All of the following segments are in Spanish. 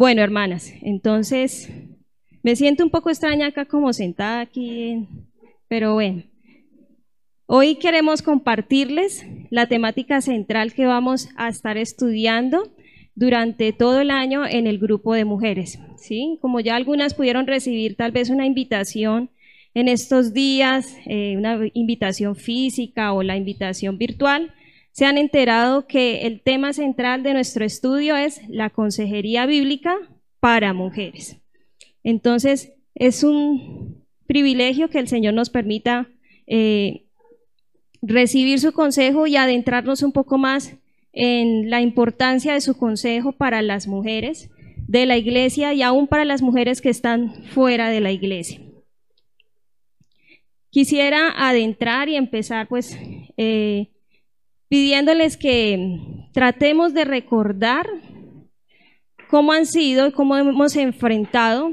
Bueno, hermanas, entonces me siento un poco extraña acá como sentada aquí, pero bueno. Hoy queremos compartirles la temática central que vamos a estar estudiando durante todo el año en el grupo de mujeres. ¿Sí? Como ya algunas pudieron recibir tal vez una invitación en estos días, eh, una invitación física o la invitación virtual, se han enterado que el tema central de nuestro estudio es la consejería bíblica para mujeres. Entonces, es un privilegio que el Señor nos permita eh, recibir su consejo y adentrarnos un poco más en la importancia de su consejo para las mujeres de la iglesia y aún para las mujeres que están fuera de la iglesia. Quisiera adentrar y empezar pues eh, pidiéndoles que tratemos de recordar cómo han sido y cómo hemos enfrentado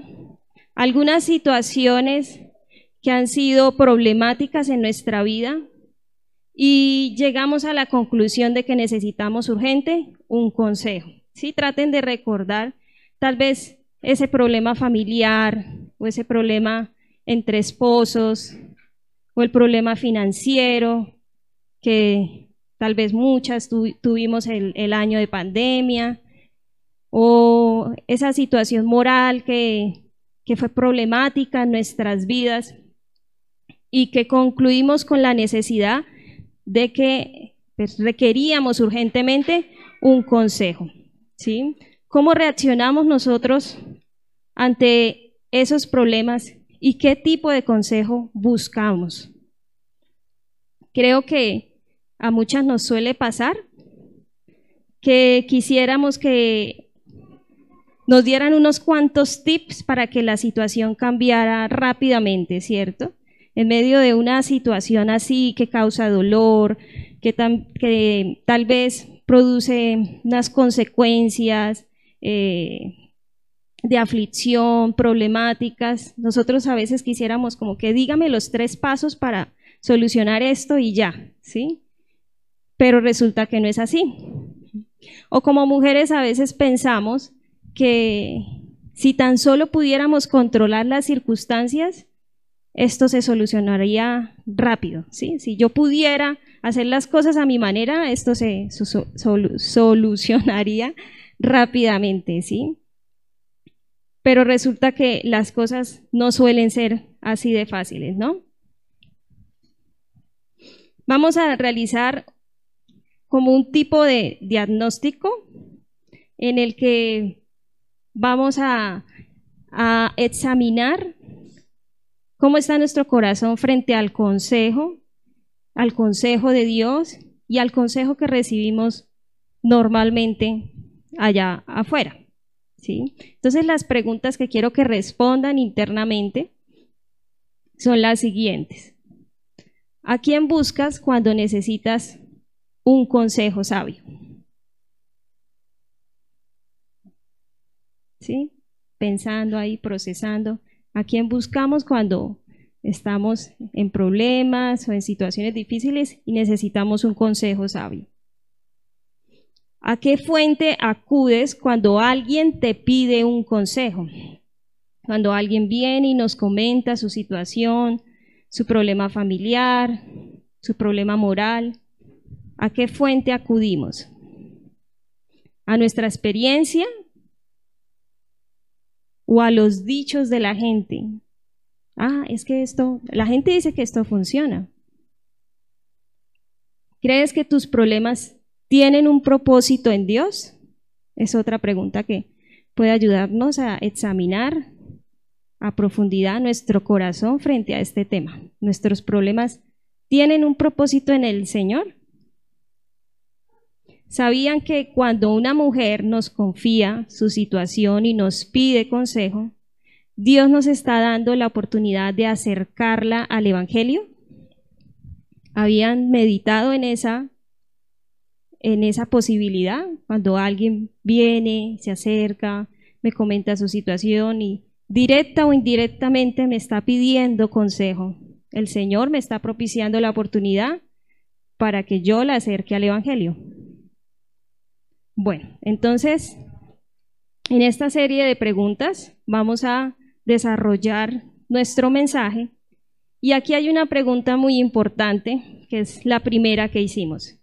algunas situaciones que han sido problemáticas en nuestra vida y llegamos a la conclusión de que necesitamos urgente un consejo. ¿sí? Traten de recordar tal vez ese problema familiar o ese problema entre esposos o el problema financiero que tal vez muchas tuvimos el, año de pandemia, o esa situación moral que, fue problemática en nuestras vidas y que concluimos con la necesidad de que pues, requeríamos urgentemente un consejo. ¿sí? ¿Cómo reaccionamos nosotros ante esos problemas y qué tipo de consejo buscamos? Creo que a muchas nos suele pasar, que quisiéramos que nos dieran unos cuantos tips para que la situación cambiara rápidamente, ¿cierto? En medio de una situación así que causa dolor, que, tal vez produce unas consecuencias eh, de aflicción, problemáticas, nosotros a veces quisiéramos como que dígame los tres pasos para solucionar esto y ya, ¿sí? pero resulta que no es así. O como mujeres a veces pensamos que si tan solo pudiéramos controlar las circunstancias, esto se solucionaría rápido. ¿sí? Si yo pudiera hacer las cosas a mi manera, esto se solucionaría rápidamente. ¿sí? Pero resulta que las cosas no suelen ser así de fáciles, ¿no? Vamos a realizar como un tipo de diagnóstico en el que vamos a, examinar cómo está nuestro corazón frente al consejo, al consejo de Dios y al consejo que recibimos normalmente allá afuera. ¿sí? Entonces las preguntas que quiero que respondan internamente son las siguientes. ¿A quién buscas cuando necesitas un consejo sabio. ¿Sí? Pensando ahí, procesando. ¿A quién buscamos cuando estamos en problemas o en situaciones difíciles y necesitamos un consejo sabio? ¿A qué fuente acudes cuando alguien te pide un consejo? Cuando alguien viene y nos comenta su situación, su problema familiar, su problema moral, ¿A qué fuente acudimos? ¿A nuestra experiencia o a los dichos de la gente? Ah, es que esto, la gente dice que esto funciona. ¿Crees que tus problemas tienen un propósito en Dios? Es otra pregunta que puede ayudarnos a examinar a profundidad nuestro corazón frente a este tema. ¿Nuestros problemas tienen un propósito en el Señor? ¿Sabían que cuando una mujer nos confía su situación y nos pide consejo, Dios nos está dando la oportunidad de acercarla al Evangelio? ¿Habían meditado en esa, en esa posibilidad? Cuando alguien viene, se acerca, me comenta su situación y directa o indirectamente me está pidiendo consejo. El Señor me está propiciando la oportunidad para que yo la acerque al Evangelio. Bueno, entonces, en esta serie de preguntas vamos a desarrollar nuestro mensaje y aquí hay una pregunta muy importante, que es la primera que hicimos.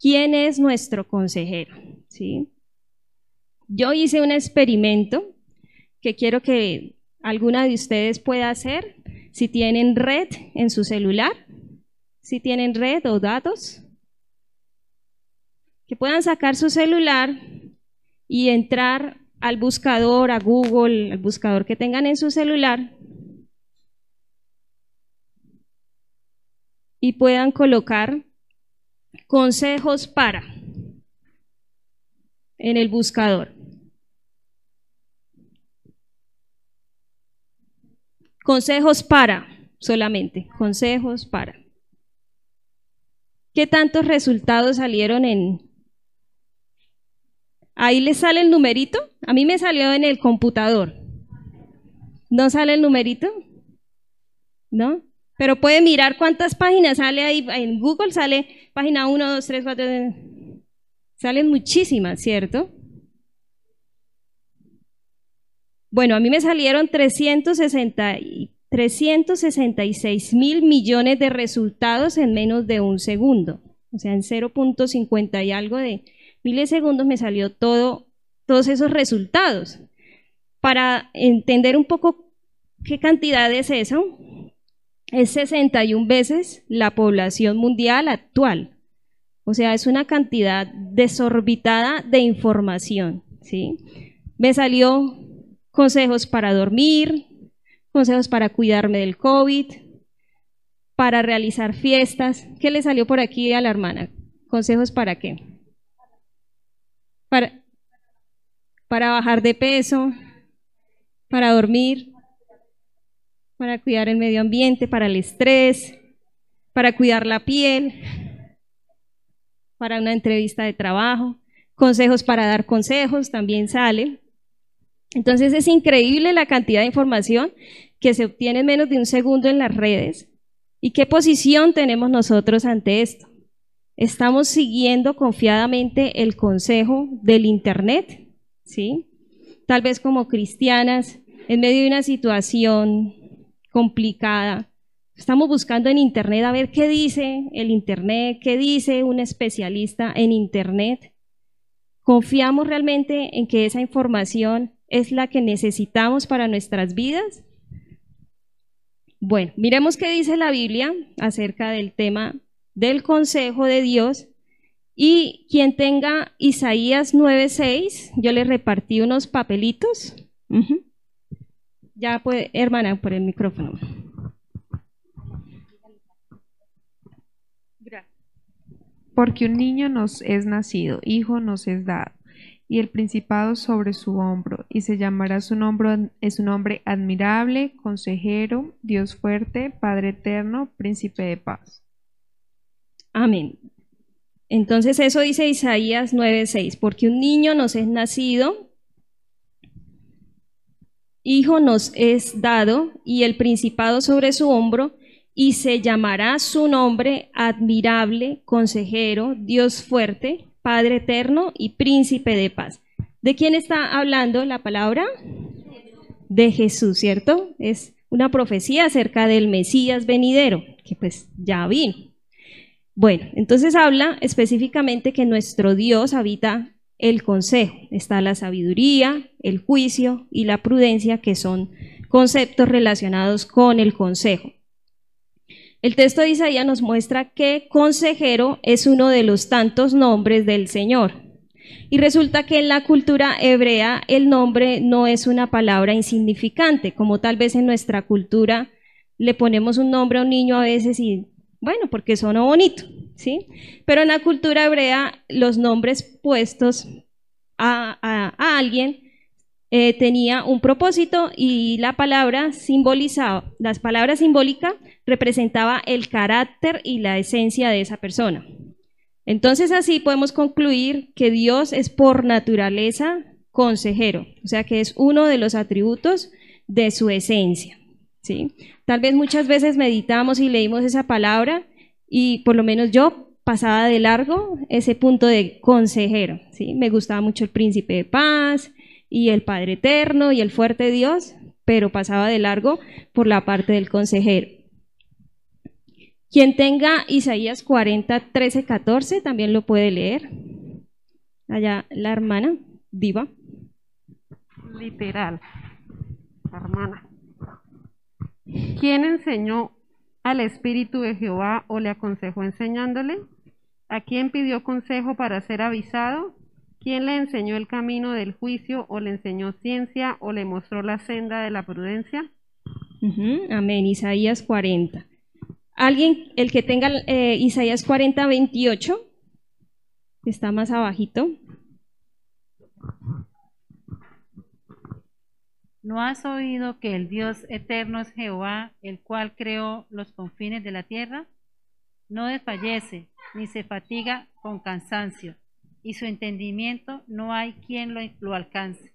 ¿Quién es nuestro consejero? ¿Sí? Yo hice un experimento que quiero que alguna de ustedes pueda hacer si tienen red en su celular, si tienen red o datos, que puedan sacar su celular y entrar al buscador, a Google, al buscador que tengan en su celular y puedan colocar consejos para en el buscador. Consejos para, solamente, consejos para. ¿Qué tantos resultados salieron en... Ahí les sale el numerito. A mí me salió en el computador. ¿No sale el numerito? ¿No? Pero puede mirar cuántas páginas sale ahí. En Google sale página 1, 2, 3, 4. Salen muchísimas, ¿cierto? Bueno, a mí me salieron 360, 366 mil millones de resultados en menos de un segundo. O sea, en 0.50 y algo de milisegundos me salió todo, todos esos resultados. Para entender un poco qué cantidad es eso, es 61 veces la población mundial actual. O sea, es una cantidad desorbitada de información. ¿sí? Me salió consejos para dormir, consejos para cuidarme del COVID, para realizar fiestas. ¿Qué le salió por aquí a la hermana? ¿Consejos para qué? Para, para bajar de peso, para dormir, para cuidar el medio ambiente, para el estrés, para cuidar la piel, para una entrevista de trabajo, consejos para dar consejos, también sale. Entonces es increíble la cantidad de información que se obtiene en menos de un segundo en las redes. ¿Y qué posición tenemos nosotros ante esto? ¿Estamos siguiendo confiadamente el consejo del Internet? ¿Sí? Tal vez como cristianas, en medio de una situación complicada. Estamos buscando en Internet a ver qué dice el Internet, qué dice un especialista en Internet. ¿Confiamos realmente en que esa información es la que necesitamos para nuestras vidas? Bueno, miremos qué dice la Biblia acerca del tema del consejo de Dios. Y quien tenga Isaías 9:6, yo le repartí unos papelitos. Ya puede, hermana, por el micrófono. Porque un niño nos es nacido, hijo nos es dado, y el principado sobre su hombro, y se llamará su nombre, es un nombre admirable, consejero, Dios fuerte, Padre eterno, príncipe de paz. Amén. Entonces eso dice Isaías 9:6, porque un niño nos es nacido, Hijo nos es dado y el principado sobre su hombro, y se llamará su nombre admirable, consejero, Dios fuerte, Padre eterno y príncipe de paz. ¿De quién está hablando la palabra? De Jesús, ¿cierto? Es una profecía acerca del Mesías venidero, que pues ya vino. Bueno, entonces habla específicamente que nuestro Dios habita el consejo. Está la sabiduría, el juicio y la prudencia, que son conceptos relacionados con el consejo. El texto de Isaías nos muestra que consejero es uno de los tantos nombres del Señor. Y resulta que en la cultura hebrea el nombre no es una palabra insignificante, como tal vez en nuestra cultura le ponemos un nombre a un niño a veces y, bueno, porque suena bonito, ¿sí? Pero en la cultura hebrea los nombres puestos a, alguien eh, tenía un propósito y la palabra simbolizaba, las palabras simbólicas representaba el carácter y la esencia de esa persona. Entonces así podemos concluir que Dios es por naturaleza consejero, o sea que es uno de los atributos de su esencia. ¿sí? Tal vez muchas veces meditamos y leímos esa palabra y por lo menos yo pasaba de largo ese punto de consejero. ¿sí? Me gustaba mucho el príncipe de paz y el Padre Eterno y el fuerte Dios, pero pasaba de largo por la parte del consejero. Quien tenga Isaías 40, 13, 14 también lo puede leer. Allá la hermana, Diva. Literal, hermana. ¿Quién enseñó al Espíritu de Jehová o le aconsejó enseñándole? ¿A quién pidió consejo para ser avisado? ¿Quién le enseñó el camino del juicio o le enseñó ciencia o le mostró la senda de la prudencia? Amén. Isaías 40. Alguien, el que tenga eh, Isaías 40, 28, está más abajito. ¿No has oído que el Dios eterno es Jehová, el cual creó los confines de la tierra? No desfallece, ni se fatiga con cansancio, y su entendimiento no hay quien lo, alcance.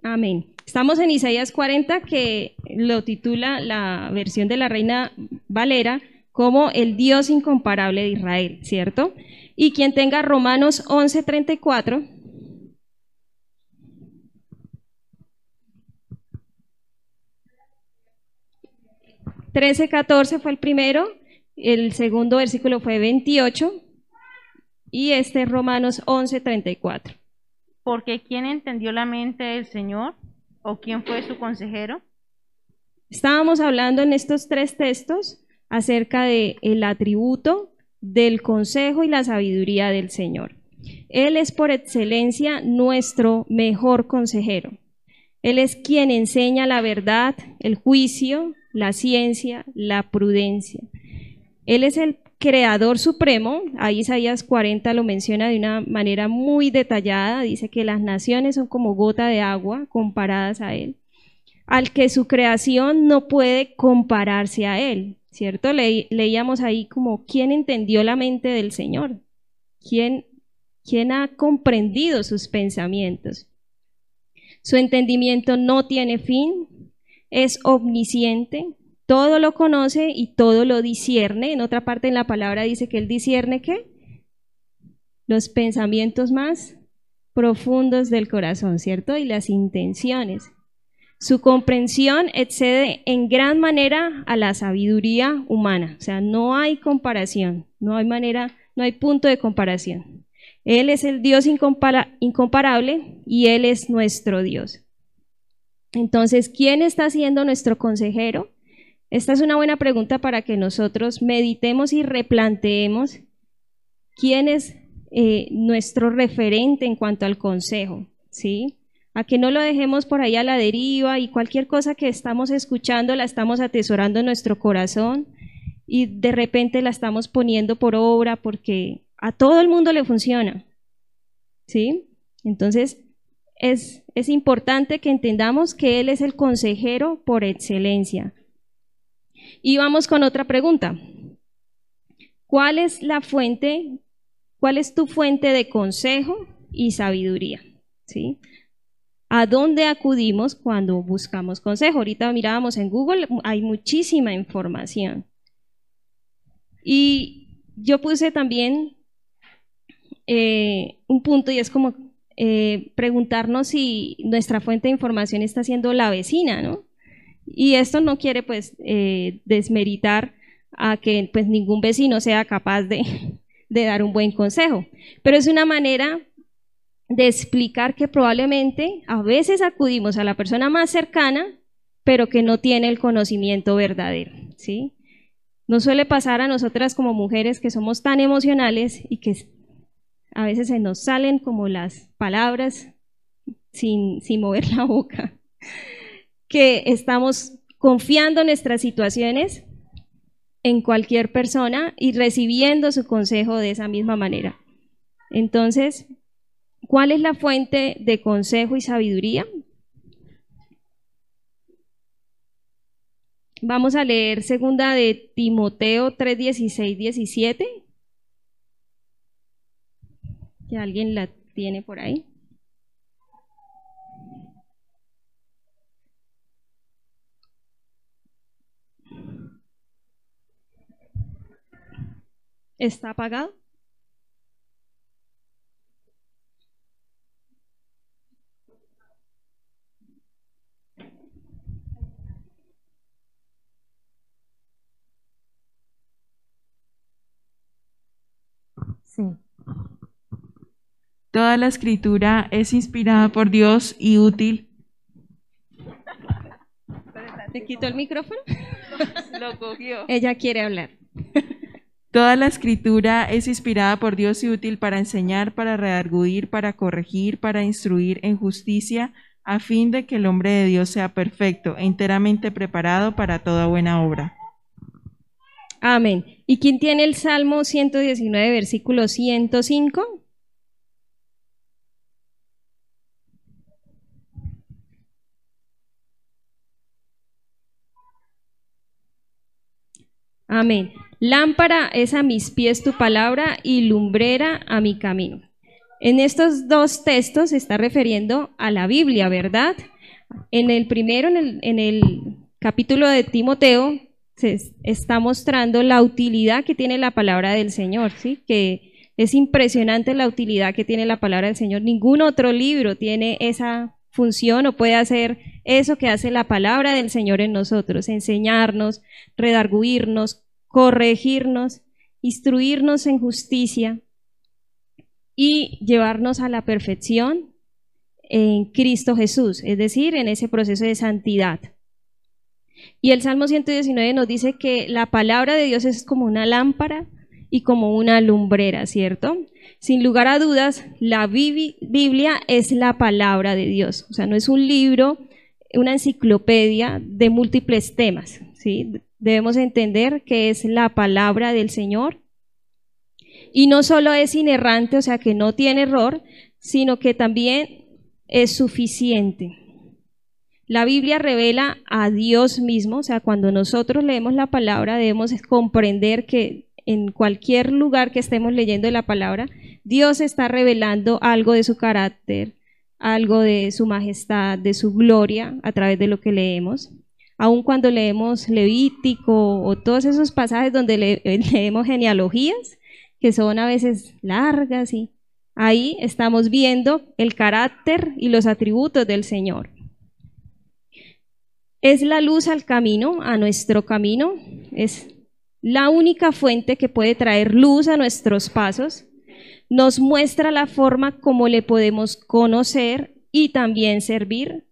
Amén. Estamos en Isaías 40, que lo titula la versión de la Reina Valera como el Dios incomparable de Israel, ¿cierto? Y quien tenga Romanos 11, 34 13, 14 fue el primero, el segundo versículo fue 28 y este es Romanos 11, 34. Porque ¿quién entendió la mente del Señor o quién fue su consejero? Estábamos hablando en estos tres textos acerca del el atributo del consejo y la sabiduría del Señor. Él es por excelencia nuestro mejor consejero. Él es quien enseña la verdad, el juicio, la ciencia, la prudencia. Él es el creador supremo, ahí Isaías 40 lo menciona de una manera muy detallada, dice que las naciones son como gota de agua comparadas a Él, al que su creación no puede compararse a Él, ¿cierto? leíamos ahí como, ¿quién entendió la mente del Señor? ¿Quién, ¿Quién ha comprendido sus pensamientos? Su entendimiento no tiene fin, es omnisciente, todo lo conoce y todo lo discierne. En otra parte en la palabra dice que él discierne qué? Los pensamientos más profundos del corazón, ¿cierto? Y las intenciones. Su comprensión excede en gran manera a la sabiduría humana, o sea, no hay comparación, no hay manera, no hay punto de comparación. Él es el Dios incomparable y Él es nuestro Dios. Entonces, ¿quién está siendo nuestro consejero? Esta es una buena pregunta para que nosotros meditemos y replanteemos quién es eh, nuestro referente en cuanto al consejo, ¿sí? A que no lo dejemos por ahí a la deriva y cualquier cosa que estamos escuchando la estamos atesorando en nuestro corazón y de repente la estamos poniendo por obra porque a todo el mundo le funciona, ¿sí? Entonces, es, importante que entendamos que Él es el consejero por excelencia. Y vamos con otra pregunta. ¿Cuál es la fuente, cuál es tu fuente de consejo y sabiduría? ¿Sí? ¿A dónde acudimos cuando buscamos consejo? Ahorita mirábamos en Google, hay muchísima información. Y yo puse también eh, un punto y es como eh, preguntarnos si nuestra fuente de información está siendo la vecina, ¿no? Y esto no quiere pues eh, desmeritar a que pues ningún vecino sea capaz de, de dar un buen consejo, pero es una manera de explicar que probablemente a veces acudimos a la persona más cercana, pero que no tiene el conocimiento verdadero, ¿sí? No suele pasar a nosotras como mujeres que somos tan emocionales y que a veces se nos salen como las palabras sin, mover la boca, que estamos confiando nuestras situaciones en cualquier persona y recibiendo su consejo de esa misma manera. Entonces, ¿cuál es la fuente de consejo y sabiduría? Vamos a leer segunda de Timoteo 3, 16, 17 que alguien la tiene por ahí. ¿Está apagado? Sí. Toda la escritura es inspirada por Dios y útil. ¿Te quito el micrófono? Lo cogió. Ella quiere hablar. Toda la escritura es inspirada por Dios y útil para enseñar, para redarguir, para corregir, para instruir en justicia, a fin de que el hombre de Dios sea perfecto, enteramente preparado para toda buena obra. Amén. ¿Y quién tiene el Salmo 119, versículo 105? Amén. Lámpara es a mis pies tu palabra y lumbrera a mi camino. En estos dos textos se está refiriendo a la Biblia, ¿verdad? En el primero, en el, en el capítulo de Timoteo, se está mostrando la utilidad que tiene la palabra del Señor, ¿sí? Que es impresionante la utilidad que tiene la palabra del Señor. Ningún otro libro tiene esa función o puede hacer eso que hace la palabra del Señor en nosotros, enseñarnos, redarguirnos, corregirnos, instruirnos en justicia y llevarnos a la perfección en Cristo Jesús, es decir, en ese proceso de santidad. Y el Salmo 119 nos dice que la palabra de Dios es como una lámpara y como una lumbrera, ¿cierto? Sin lugar a dudas, la Biblia es la palabra de Dios, o sea, no es un libro, una enciclopedia de múltiples temas, ¿sí? Debemos entender que es la palabra del Señor y no solo es inerrante, o sea, que no tiene error, sino que también es suficiente. La Biblia revela a Dios mismo, o sea, cuando nosotros leemos la palabra debemos comprender que en cualquier lugar que estemos leyendo la palabra, Dios está revelando algo de su carácter, algo de su majestad, de su gloria a través de lo que leemos. Aun cuando leemos Levítico o todos esos pasajes donde leemos genealogías, que son a veces largas y ahí estamos viendo el carácter y los atributos del Señor es la luz al camino, a nuestro camino, es la única fuente que puede traer luz a nuestros pasos, nos muestra la forma como le podemos conocer y también servir.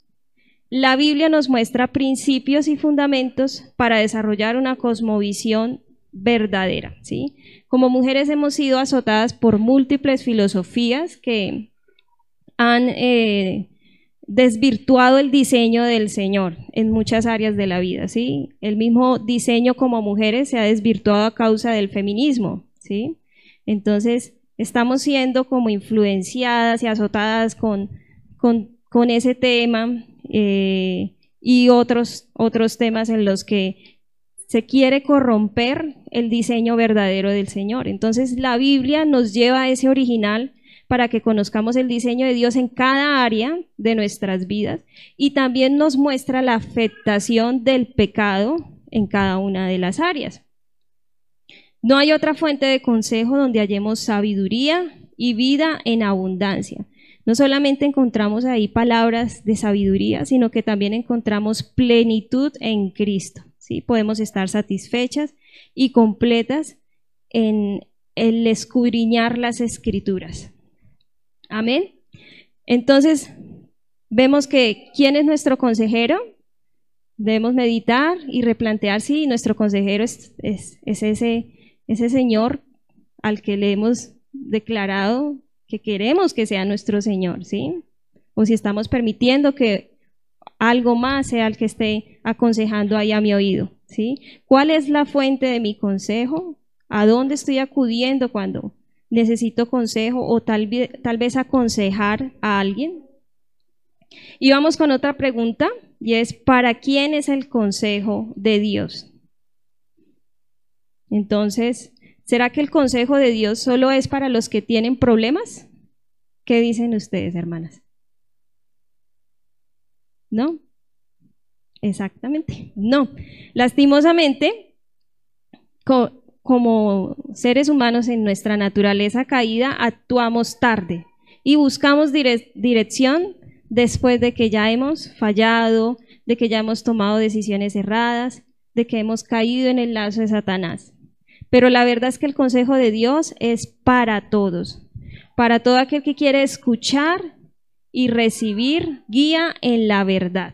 La Biblia nos muestra principios y fundamentos para desarrollar una cosmovisión verdadera. ¿sí? Como mujeres hemos sido azotadas por múltiples filosofías que han eh, desvirtuado el diseño del Señor en muchas áreas de la vida, ¿sí? El mismo diseño como mujeres se ha desvirtuado a causa del feminismo, ¿sí? Entonces, estamos siendo como influenciadas y azotadas con, con, ese tema eh, y otros, otros temas en los que se quiere corromper el diseño verdadero del Señor. Entonces, la Biblia nos lleva a ese original para que conozcamos el diseño de Dios en cada área de nuestras vidas y también nos muestra la afectación del pecado en cada una de las áreas. No hay otra fuente de consejo donde hallemos sabiduría y vida en abundancia. No solamente encontramos ahí palabras de sabiduría, sino que también encontramos plenitud en Cristo. ¿sí? Podemos estar satisfechas y completas en el escudriñar las escrituras. Amén. Entonces, vemos que ¿quién es nuestro consejero? Debemos meditar y replantear si nuestro consejero es, ese Señor al que le hemos declarado que queremos que sea nuestro Señor, ¿sí? O si estamos permitiendo que algo más sea el que esté aconsejando ahí a mi oído, ¿sí? ¿Cuál es la fuente de mi consejo? ¿A dónde estoy acudiendo cuando necesito consejo o tal, tal vez aconsejar a alguien. Y vamos con otra pregunta y es, ¿para quién es el consejo de Dios? Entonces, ¿será que el consejo de Dios solo es para los que tienen problemas? ¿Qué dicen ustedes, hermanas? ¿No? Exactamente, no. Lastimosamente, como seres humanos en nuestra naturaleza caída actuamos tarde y buscamos dire- dirección después de que ya hemos fallado, de que ya hemos tomado decisiones erradas, de que hemos caído en el lazo de Satanás. Pero la verdad es que el consejo de Dios es para todos, para todo aquel que quiere escuchar y recibir guía en la verdad.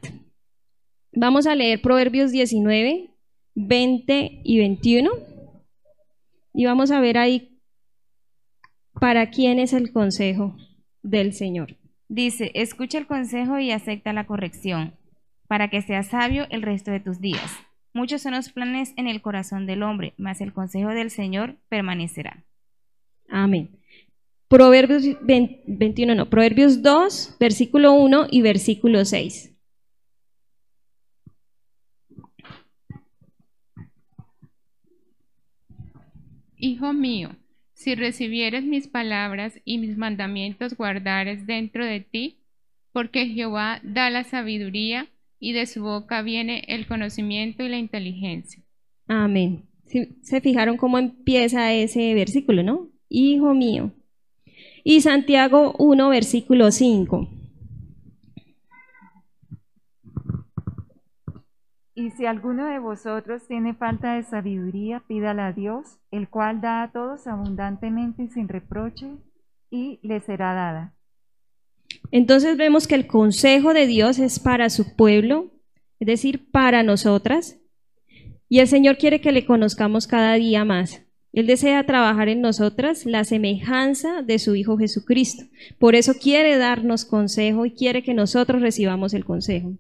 Vamos a leer Proverbios 19, 20 y 21 y vamos a ver ahí para quién es el consejo del Señor. Dice, escucha el consejo y acepta la corrección, para que seas sabio el resto de tus días. Muchos son los planes en el corazón del hombre, mas el consejo del Señor permanecerá. Amén. Proverbios 20 21, no, Proverbios 2, versículo 1 y versículo 6. Hijo mío, si recibieres mis palabras y mis mandamientos guardares dentro de ti, porque Jehová da la sabiduría y de su boca viene el conocimiento y la inteligencia. Amén. Se fijaron cómo empieza ese versículo, ¿no? Hijo mío. Y Santiago 1, versículo 5. Y si alguno de vosotros tiene falta de sabiduría, pídala a Dios, el cual da a todos abundantemente y sin reproche, y le será dada. Entonces vemos que el consejo de Dios es para su pueblo, es decir, para nosotras. Y el Señor quiere que le conozcamos cada día más. Él desea trabajar en nosotras la semejanza de su Hijo Jesucristo. Por eso quiere darnos consejo y quiere que nosotros recibamos el consejo.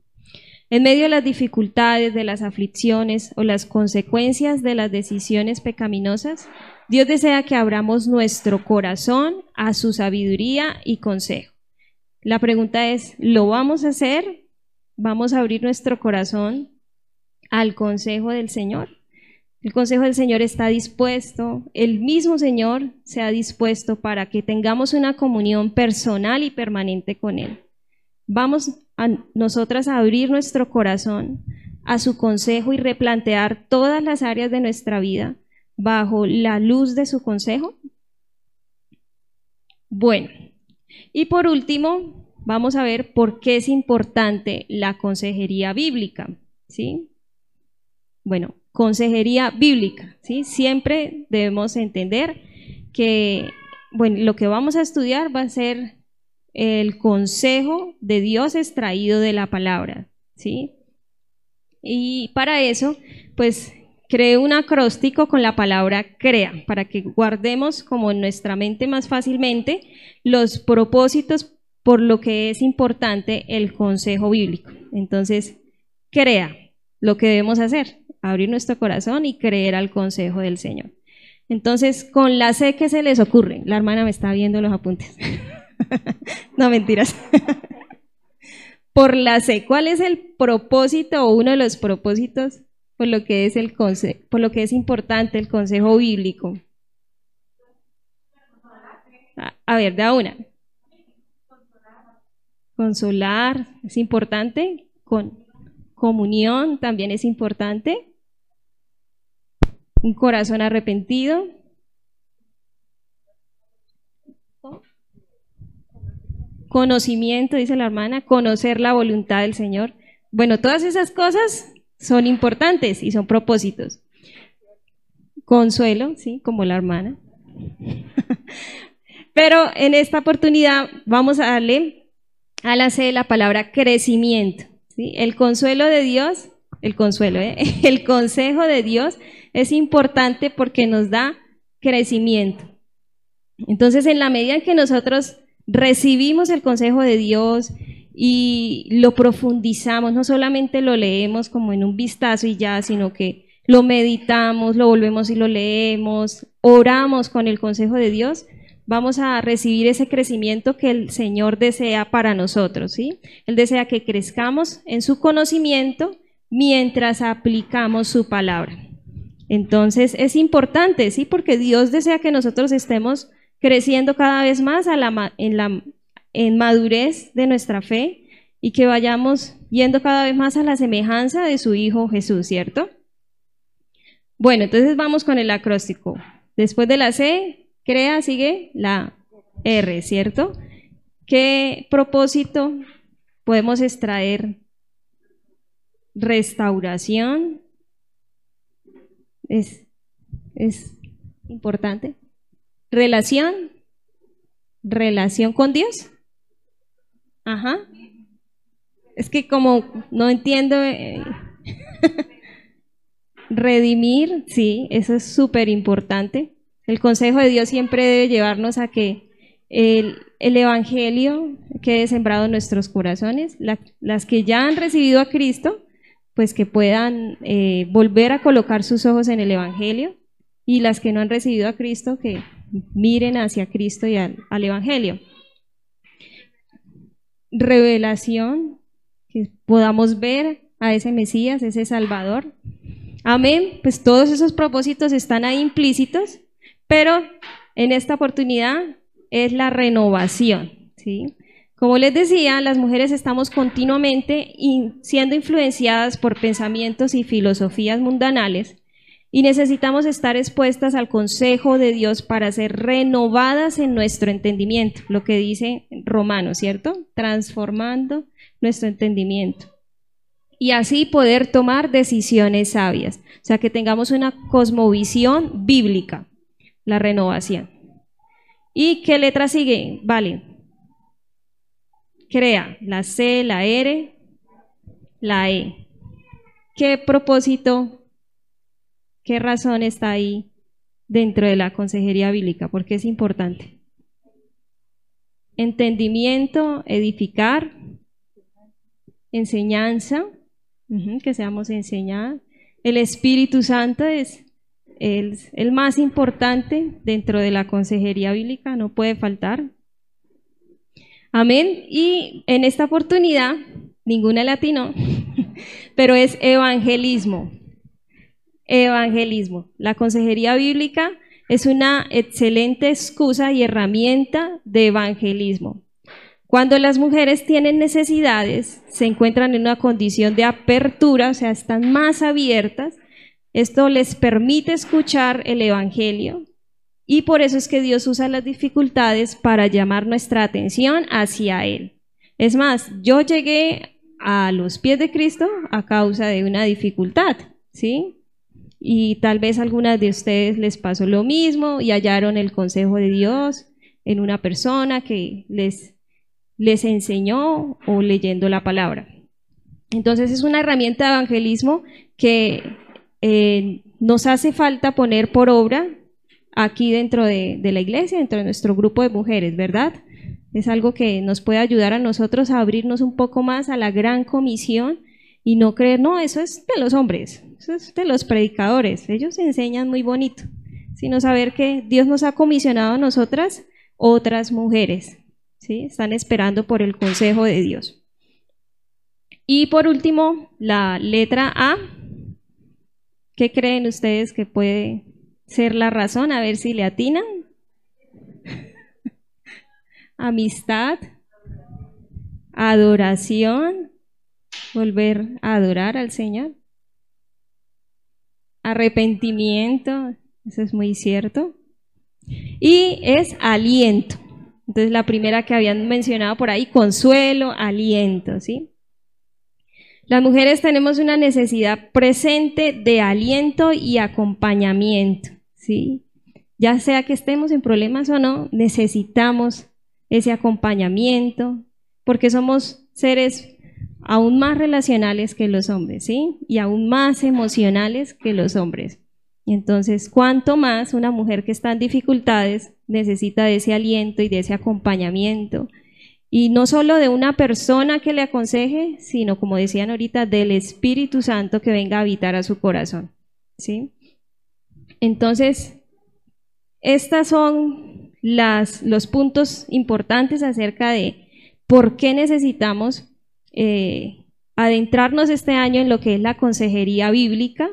En medio de las dificultades, de las aflicciones o las consecuencias de las decisiones pecaminosas, Dios desea que abramos nuestro corazón a su sabiduría y consejo. La pregunta es, ¿lo vamos a hacer? ¿Vamos a abrir nuestro corazón al consejo del Señor? El consejo del Señor está dispuesto, el mismo Señor se ha dispuesto para que tengamos una comunión personal y permanente con Él. Vamos a nosotras a abrir nuestro corazón a su consejo y replantear todas las áreas de nuestra vida bajo la luz de su consejo. Bueno, y por último, vamos a ver por qué es importante la consejería bíblica, ¿sí? Bueno, consejería bíblica, ¿sí? Siempre debemos entender que, bueno, lo que vamos a estudiar va a ser el consejo de Dios extraído de la palabra, ¿sí? Y para eso, pues creé un acróstico con la palabra crea, para que guardemos como en nuestra mente más fácilmente los propósitos por lo que es importante el consejo bíblico. Entonces, crea lo que debemos hacer, abrir nuestro corazón y creer al consejo del Señor. Entonces, con la C, ¿qué se les ocurre? La hermana me está viendo los apuntes. no, mentiras. Por la C, ¿cuál es el propósito o uno de los propósitos por lo que es el por lo que es importante el consejo bíblico? A, a ver, da una. Consolar, es importante. Con comunión también es importante. Un corazón arrepentido. Conocimiento, dice la hermana, conocer la voluntad del Señor. Bueno, todas esas cosas son importantes y son propósitos. Consuelo, sí, como la hermana. Pero en esta oportunidad vamos a darle a la C la palabra crecimiento. ¿sí? El consuelo de Dios, el consuelo, ¿eh? el consejo de Dios es importante porque nos da crecimiento. Entonces, en la medida en que nosotros recibimos el consejo de Dios y lo profundizamos, no solamente lo leemos como en un vistazo y ya, sino que lo meditamos, lo volvemos y lo leemos, oramos con el consejo de Dios, vamos a recibir ese crecimiento que el Señor desea para nosotros, ¿sí? Él desea que crezcamos en su conocimiento mientras aplicamos su palabra. Entonces es importante, ¿sí? Porque Dios desea que nosotros estemos creciendo cada vez más a en, la, en madurez de nuestra fe y que vayamos yendo cada vez más a la semejanza de su Hijo Jesús, ¿cierto? Bueno, entonces vamos con el acróstico. Después de la C, crea, sigue la R, ¿cierto? ¿Qué propósito podemos extraer? Restauración. Es, es importante. Relación. Relación con Dios. Ajá. Es que como no entiendo... eh, Redimir, sí, eso es súper importante. El consejo de Dios siempre debe llevarnos a que el, el Evangelio quede sembrado en nuestros corazones. La- las que ya han recibido a Cristo, pues que puedan eh, volver a colocar sus ojos en el Evangelio. Y las que no han recibido a Cristo, que miren hacia Cristo y al, al Evangelio. Revelación, que podamos ver a ese Mesías, ese Salvador. Amén. Pues todos esos propósitos están ahí implícitos, pero en esta oportunidad es la renovación, ¿sí? Como les decía, las mujeres estamos continuamente in- siendo influenciadas por pensamientos y filosofías mundanales y necesitamos estar expuestas al consejo de Dios para ser renovadas en nuestro entendimiento, lo que dice Romano, ¿cierto? Transformando nuestro entendimiento y así poder tomar decisiones sabias. O sea, que tengamos una cosmovisión bíblica, la renovación. ¿Y qué letra sigue? Vale. Crea la C, la R, la E. ¿Qué propósito, qué razón está ahí dentro de la consejería bíblica? Porque es importante. Entendimiento, edificar, enseñanza, que seamos enseñadas. El Espíritu Santo es el, el más importante dentro de la consejería bíblica, no puede faltar. Amén. Y en esta oportunidad, ninguna latino, pero es evangelismo. Evangelismo. La consejería bíblica es una excelente excusa y herramienta de evangelismo. Cuando las mujeres tienen necesidades, se encuentran en una condición de apertura, o sea, están más abiertas. Esto les permite escuchar el Evangelio y por eso es que Dios usa las dificultades para llamar nuestra atención hacia Él. Es más, yo llegué a los pies de Cristo a causa de una dificultad, ¿sí? Y tal vez a algunas de ustedes les pasó lo mismo y hallaron el consejo de Dios en una persona que les les enseñó o leyendo la palabra. Entonces es una herramienta de evangelismo que eh, nos hace falta poner por obra aquí dentro de, de la iglesia, dentro de nuestro grupo de mujeres, ¿verdad? Es algo que nos puede ayudar a nosotros a abrirnos un poco más a la gran comisión y no creer, no, eso es de los hombres, eso es de los predicadores, ellos enseñan muy bonito, sino saber que Dios nos ha comisionado a nosotras, otras mujeres, ¿sí? Están esperando por el consejo de Dios. Y por último, la letra A. ¿Qué creen ustedes que puede ser la razón? A ver si le atinan. Amistad, adoración, volver a adorar al Señor. Arrepentimiento, eso es muy cierto. Y es aliento. Entonces la primera que habían mencionado por ahí, consuelo, aliento, ¿sí? Las mujeres tenemos una necesidad presente de aliento y acompañamiento, ¿sí? Ya sea que estemos en problemas o no, necesitamos ese acompañamiento, porque somos seres aún más relacionales que los hombres, ¿sí? Y aún más emocionales que los hombres. Entonces, cuanto más una mujer que está en dificultades necesita de ese aliento y de ese acompañamiento. Y no solo de una persona que le aconseje, sino, como decían ahorita, del Espíritu Santo que venga a habitar a su corazón. ¿sí? Entonces, estos son las, los puntos importantes acerca de por qué necesitamos eh, adentrarnos este año en lo que es la consejería bíblica,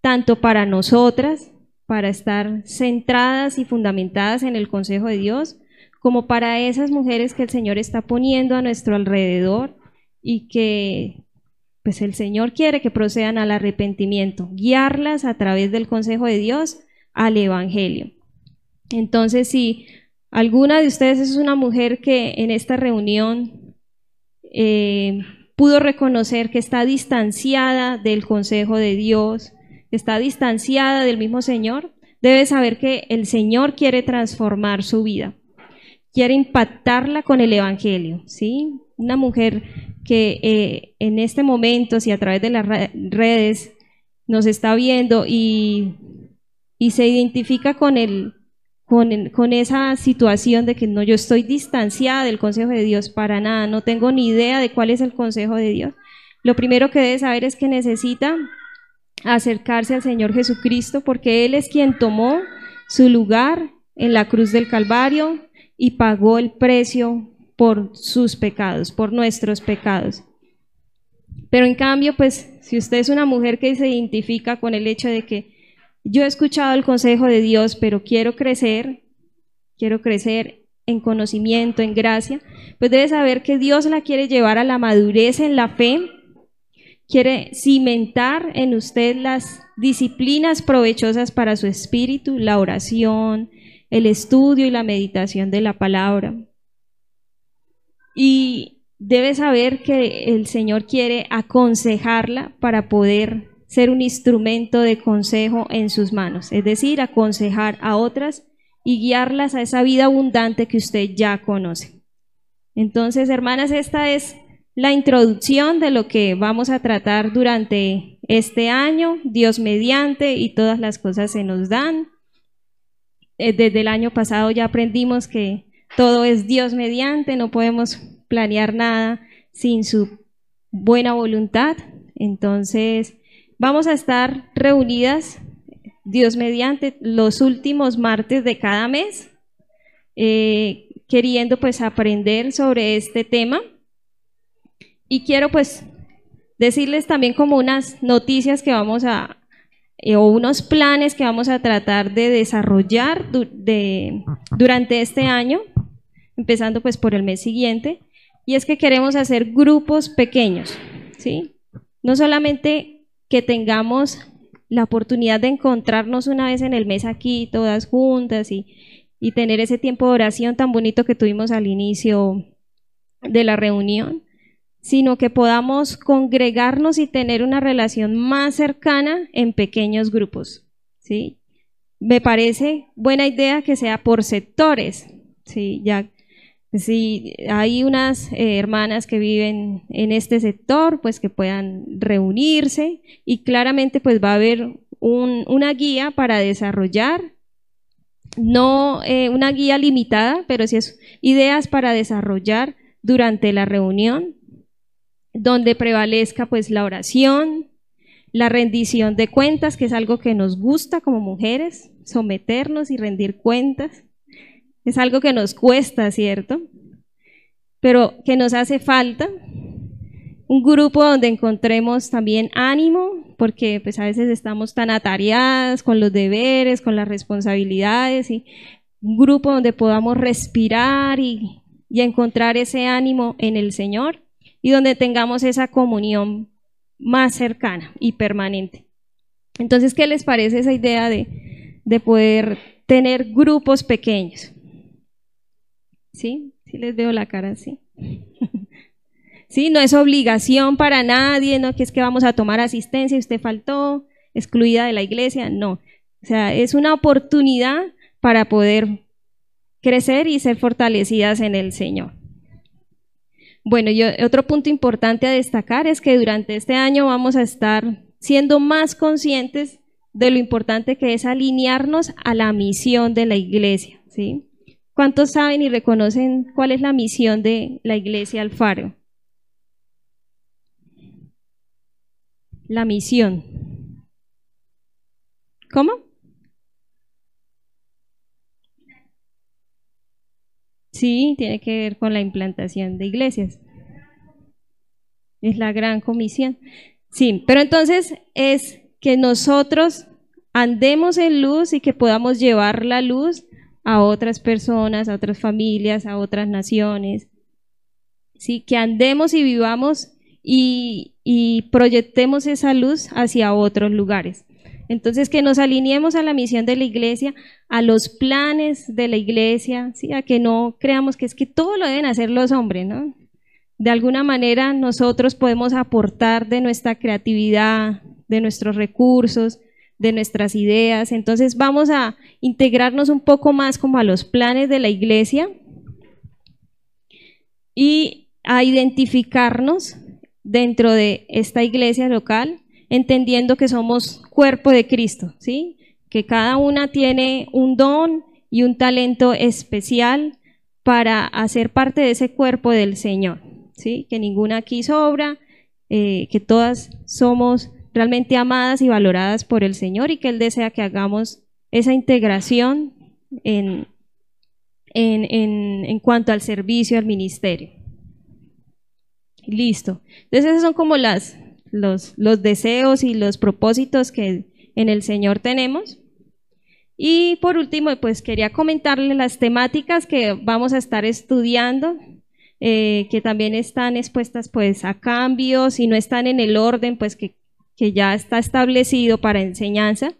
tanto para nosotras, para estar centradas y fundamentadas en el consejo de Dios, como para esas mujeres que el Señor está poniendo a nuestro alrededor y que pues el Señor quiere que procedan al arrepentimiento, guiarlas a través del consejo de Dios al Evangelio. Entonces, si alguna de ustedes es una mujer que en esta reunión eh, pudo reconocer que está distanciada del consejo de Dios, está distanciada del mismo Señor, debe saber que el Señor quiere transformar su vida, quiere impactarla con el Evangelio, ¿sí? Una mujer que eh, en este momento, si a través de las redes nos está viendo y, y se identifica con el, con, esa situación de que no, yo estoy distanciada del consejo de Dios para nada, no tengo ni idea de cuál es el consejo de Dios. Lo primero que debe saber es que necesita acercarse al Señor Jesucristo porque Él es quien tomó su lugar en la cruz del Calvario y pagó el precio por sus pecados, por nuestros pecados. Pero en cambio, pues si usted es una mujer que se identifica con el hecho de que yo he escuchado el consejo de Dios, pero quiero crecer, quiero crecer en conocimiento, en gracia, pues debe saber que Dios la quiere llevar a la madurez en la fe, quiere cimentar en usted las disciplinas provechosas para su espíritu, la oración, el estudio y la meditación de la palabra. Y debe saber que el Señor quiere aconsejarla para poder ser un instrumento de consejo en sus manos, es decir, aconsejar a otras y guiarlas a esa vida abundante que usted ya conoce. Entonces, hermanas, esta es la introducción de lo que vamos a tratar durante este año, Dios mediante, y todas las cosas se nos dan. Eh, desde el año pasado ya aprendimos que todo es Dios mediante, no podemos planear nada sin su buena voluntad. Entonces, Vamos a estar reunidas, Dios mediante, los últimos martes de cada mes, eh, queriendo pues aprender sobre este tema. Y quiero pues decirles también como unas noticias que vamos a, eh, o unos planes que vamos a tratar de desarrollar durante este año, empezando pues por el mes siguiente, y es que queremos hacer grupos pequeños, ¿sí? No solamente que tengamos la oportunidad de encontrarnos una vez en el mes aquí, todas juntas y, y tener ese tiempo de oración tan bonito que tuvimos al inicio de la reunión, sino que podamos congregarnos y tener una relación más cercana en pequeños grupos. ¿sí? Me parece buena idea que sea por sectores, ¿sí? ya si hay unas eh, hermanas que viven en este sector, pues que puedan reunirse y claramente pues va a haber una guía para desarrollar, no eh, una guía limitada, pero sí es ideas para desarrollar durante la reunión, donde prevalezca pues la oración, la rendición de cuentas, que es algo que nos gusta como mujeres, someternos y rendir cuentas es algo que nos cuesta, ¿cierto? Pero que nos hace falta. Un grupo donde encontremos también ánimo, porque pues a veces estamos tan atareadas con los deberes, con las responsabilidades, y un grupo donde podamos respirar y, y encontrar ese ánimo en el Señor y donde tengamos esa comunión más cercana y permanente. Entonces, ¿qué les parece esa idea de, de poder tener grupos pequeños? ¿Sí? Sí les veo la cara así. sí, no es obligación para nadie, no que es que vamos a tomar asistencia y usted faltó, excluida de la iglesia, no. O sea, es una oportunidad para poder crecer y ser fortalecidas en el Señor. Bueno, otro punto importante a destacar es que durante este año vamos a estar siendo más conscientes de lo importante que es alinearnos a la misión de la iglesia, ¿sí? ¿Cuántos saben y reconocen cuál es la misión de la iglesia Alfaro? La misión. ¿Cómo? Sí, tiene que ver con la implantación de iglesias. Es la gran comisión. Sí, pero entonces es que nosotros andemos en luz y que podamos llevar la luz a otras personas, a otras familias, a otras naciones. ¿sí? Que andemos y vivamos y, y proyectemos esa luz hacia otros lugares. Entonces, que nos alineemos a la misión de la iglesia, a los planes de la iglesia, ¿sí? a que no creamos que es que todo lo deben hacer los hombres, ¿no? De alguna manera nosotros podemos aportar de nuestra creatividad, de nuestros recursos, de nuestras ideas. Entonces vamos a integrarnos un poco más como a los planes de la iglesia y a identificarnos dentro de esta iglesia local, entendiendo que somos cuerpo de Cristo, ¿sí? Que cada una tiene un don y un talento especial para hacer parte de ese cuerpo del Señor, ¿sí? Que ninguna aquí sobra, eh, que todas somos realmente amadas y valoradas por el Señor y que Él desea que hagamos esa integración en, en, en, cuanto al servicio, al ministerio. Listo. Entonces esos son como las, los, los deseos y los propósitos que en el Señor tenemos. Y por último, pues quería comentarles las temáticas que vamos a estar estudiando, eh, que también están expuestas pues a cambios y no están en el orden pues que que ya está establecido para enseñanza,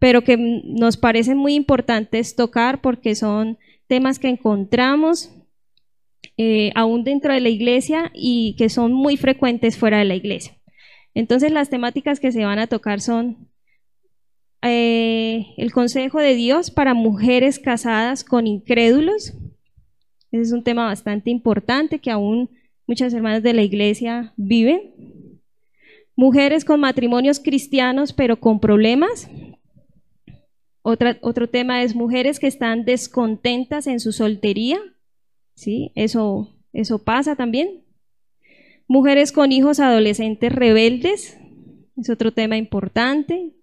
pero que nos parecen muy importantes tocar porque son temas que encontramos eh, aún dentro de la iglesia y que son muy frecuentes fuera de la iglesia. Entonces las temáticas que se van a tocar son eh, el consejo de Dios para mujeres casadas con incrédulos. Ese es un tema bastante importante que aún muchas hermanas de la iglesia viven. Mujeres con matrimonios cristianos pero con problemas. otro tema es mujeres que están descontentas en su soltería. ¿Sí? Eso, eso pasa también. Mujeres con hijos adolescentes rebeldes. Es otro tema importante.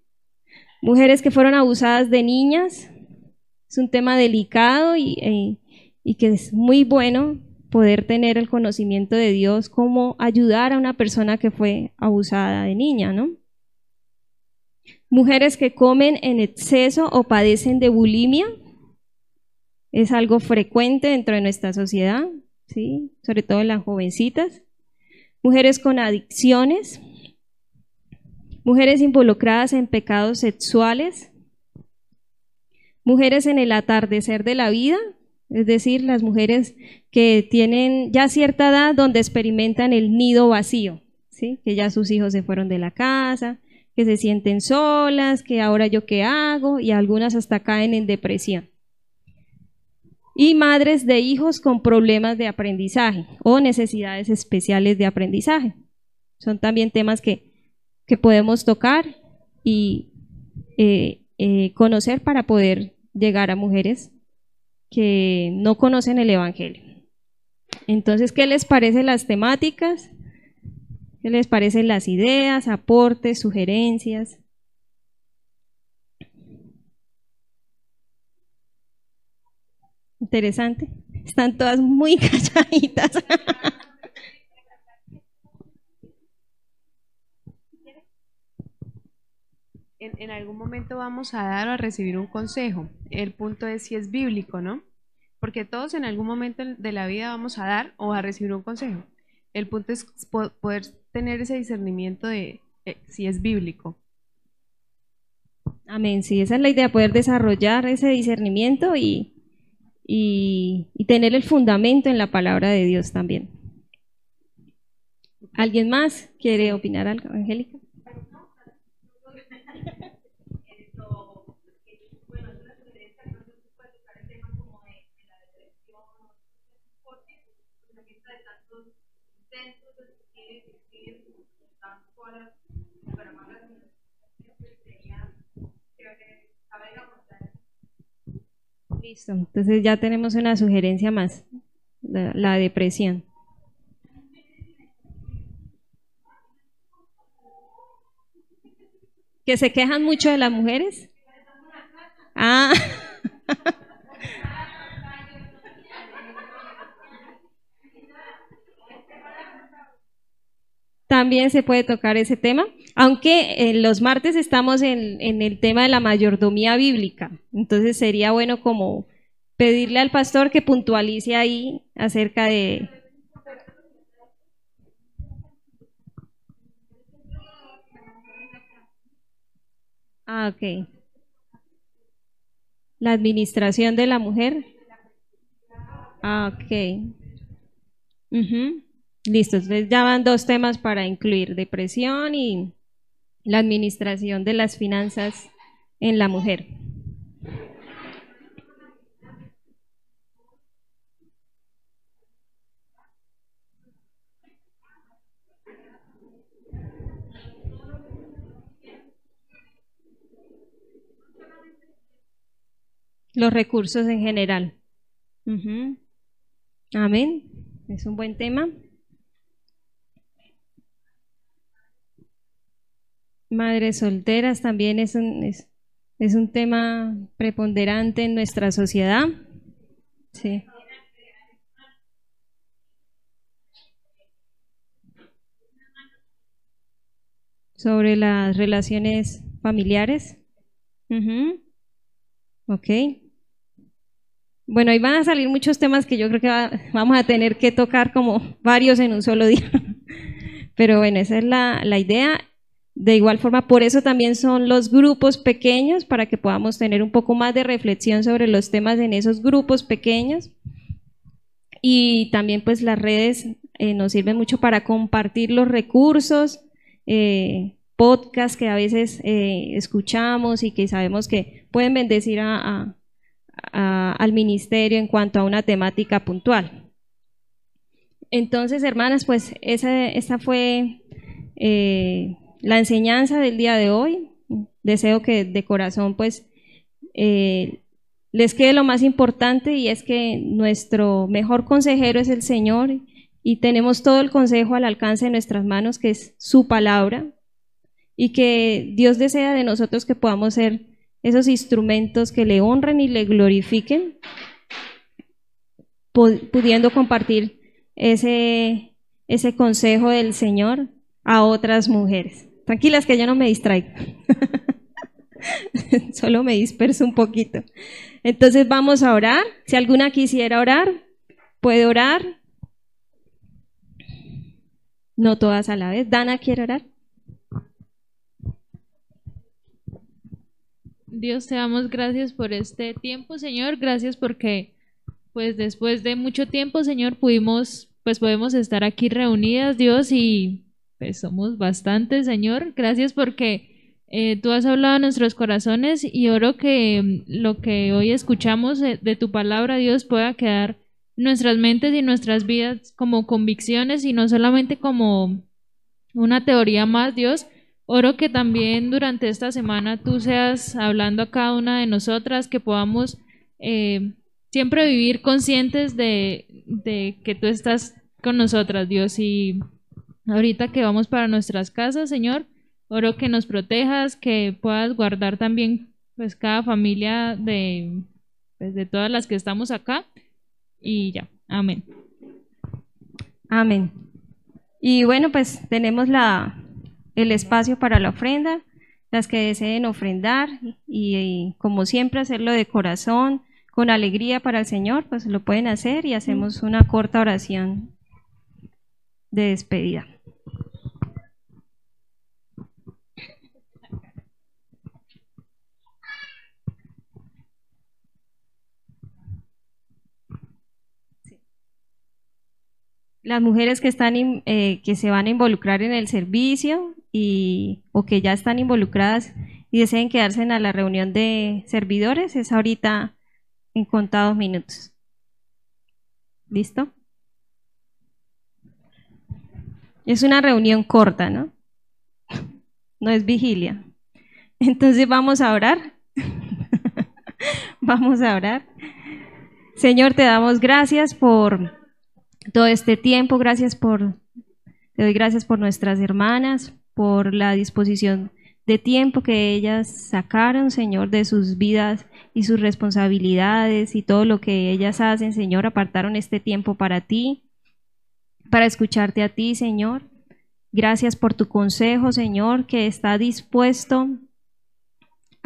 Mujeres que fueron abusadas de niñas. Es un tema delicado y, y que es muy bueno poder tener el conocimiento de Dios, cómo ayudar a una persona que fue abusada de niña, ¿no? Mujeres que comen en exceso o padecen de bulimia, es algo frecuente dentro de nuestra sociedad, ¿sí? sobre todo en las jovencitas. Mujeres con adicciones, mujeres involucradas en pecados sexuales, mujeres en el atardecer de la vida, es decir, las mujeres que tienen ya cierta edad donde experimentan el nido vacío, ¿sí? que ya sus hijos se fueron de la casa, que se sienten solas, que ahora yo qué hago, y algunas hasta caen en depresión. Y madres de hijos con problemas de aprendizaje o necesidades especiales de aprendizaje. Son también temas que, podemos tocar y eh, eh, conocer para poder llegar a mujeres que no conocen el Evangelio. Entonces, ¿qué les parecen las temáticas? ¿Qué les parecen las ideas, aportes, sugerencias? Interesante. Están todas muy calladitas. En, algún momento vamos a dar o a recibir un consejo. El punto es si es bíblico, ¿no? Porque todos en algún momento de la vida vamos a dar o a recibir un consejo. El punto es poder tener ese discernimiento de eh, si es bíblico. Amén, sí, esa es la idea, poder desarrollar ese discernimiento y, y, y tener el fundamento en la palabra de Dios también. ¿Alguien más quiere opinar algo, Angélica? Listo, entonces ya tenemos una sugerencia más, la, depresión. ¿Que se quejan mucho de las mujeres? Ah. también se puede tocar ese tema, aunque eh, los martes estamos en, el tema de la mayordomía bíblica, entonces sería bueno como pedirle al pastor que puntualice ahí acerca de... Ah, ok. La administración de la mujer. Ah, ok. Uh. Listo, entonces ya van dos temas para incluir, depresión y la administración de las finanzas en la mujer. Los recursos en general. Amén. Es un buen tema. Madres solteras también es un, es, un tema preponderante en nuestra sociedad. Sí. Sobre las relaciones familiares. Ujú. Ok. Bueno, ahí van a salir muchos temas que yo creo que va- vamos a tener que tocar como varios en un solo día. Pero bueno, esa es la, la idea. De igual forma, por eso también son los grupos pequeños, para que podamos tener un poco más de reflexión sobre los temas en esos grupos pequeños. Y también pues las redes eh, nos sirven mucho para compartir los recursos, eh, podcasts que a veces eh, escuchamos y que sabemos que pueden bendecir al ministerio en cuanto a una temática puntual. Entonces, hermanas, pues esa, fue la enseñanza del día de hoy. Deseo que de corazón, pues, eh, les quede lo más importante y es que nuestro mejor consejero es el Señor y tenemos todo el consejo al alcance de nuestras manos, que es su palabra, y que Dios desea de nosotros que podamos ser esos instrumentos que le honren y le glorifiquen, pu- pudiendo compartir ese, ese consejo del Señor a otras mujeres. Tranquilas que yo no me distraigo. Solo me disperso un poquito. Entonces vamos a orar. Si alguna quisiera orar, puede orar. No todas a la vez. Dana quiere orar. Dios, te damos gracias por este tiempo, Señor. Gracias porque, pues, después de mucho tiempo, Señor, pudimos, pues, podemos estar aquí reunidas, Dios, y pues somos bastantes, Señor. Gracias porque eh, tú has hablado a nuestros corazones y oro que mm, lo que hoy escuchamos de, de tu palabra, Dios, pueda quedar nuestras mentes y nuestras vidas como convicciones y no solamente como una teoría más, Dios. Oro que también durante esta semana tú seas hablando a cada una de nosotras, que podamos eh, siempre vivir conscientes de, de que tú estás con nosotras, Dios. Y ahorita que vamos para nuestras casas, Señor, oro que nos protejas, que puedas guardar también pues cada familia de, pues, de todas las que estamos acá. Y ya, amén. Amén. Y bueno, pues tenemos la, el espacio para la ofrenda, las que deseen ofrendar y, y como siempre hacerlo de corazón, con alegría para el Señor, pues lo pueden hacer y hacemos una corta oración de despedida. Las mujeres que están eh, que se van a involucrar en el servicio y o que ya están involucradas y deseen quedarse en la reunión de servidores es ahorita en contados minutos. ¿Listo? Es una reunión corta, ¿no? No es vigilia. Entonces vamos a orar. vamos a orar. Señor, te damos gracias por todo este tiempo. Gracias por, te doy gracias por nuestras hermanas, por la disposición de tiempo que ellas sacaron, Señor, de sus vidas y sus responsabilidades y todo lo que ellas hacen, Señor, apartaron este tiempo para ti, para escucharte a ti, Señor. Gracias por tu consejo, Señor, que está dispuesto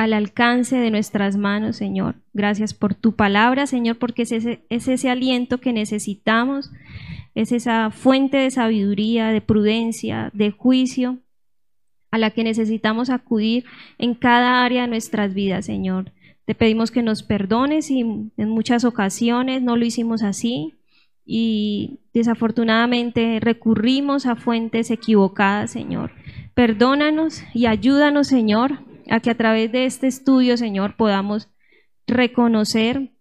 al alcance de nuestras manos, Señor. Gracias por tu palabra, Señor, porque es ese, es ese aliento que necesitamos, es esa fuente de sabiduría, de prudencia, de juicio, a la que necesitamos acudir en cada área de nuestras vidas, Señor. Te pedimos que nos perdones y en muchas ocasiones no lo hicimos así y desafortunadamente recurrimos a fuentes equivocadas, Señor. Perdónanos y ayúdanos, Señor, a que a través de este estudio, Señor, podamos reconocer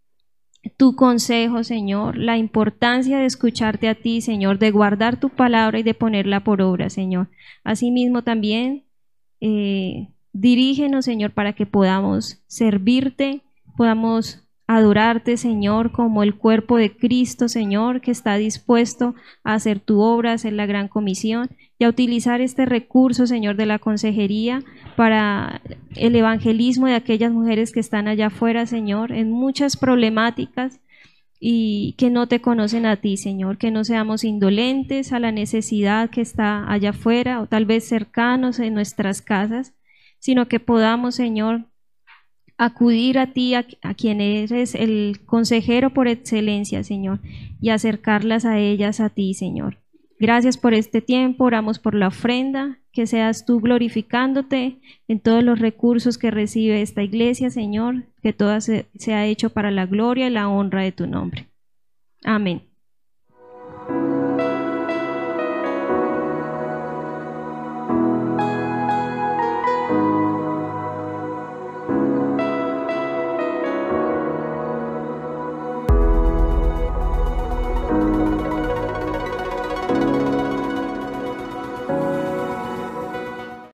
tu consejo, Señor, la importancia de escucharte a ti, Señor, de guardar tu palabra y de ponerla por obra, Señor. Asimismo también eh, dirígenos, Señor, para que podamos servirte, podamos adorarte, Señor, como el cuerpo de Cristo, Señor, que está dispuesto a hacer tu obra, a hacer la gran comisión y a utilizar este recurso, Señor, de la consejería para el evangelismo de aquellas mujeres que están allá afuera, Señor, en muchas problemáticas y que no te conocen a ti, Señor, que no seamos indolentes a la necesidad que está allá afuera o tal vez cercanos en nuestras casas, sino que podamos, Señor, acudir a ti, a, quien eres el consejero por excelencia, Señor, y acercarlas a ellas a ti, Señor. Gracias por este tiempo, oramos por la ofrenda, que seas tú glorificándote en todos los recursos que recibe esta iglesia, Señor, que todo sea hecho para la gloria y la honra de tu nombre. Amén.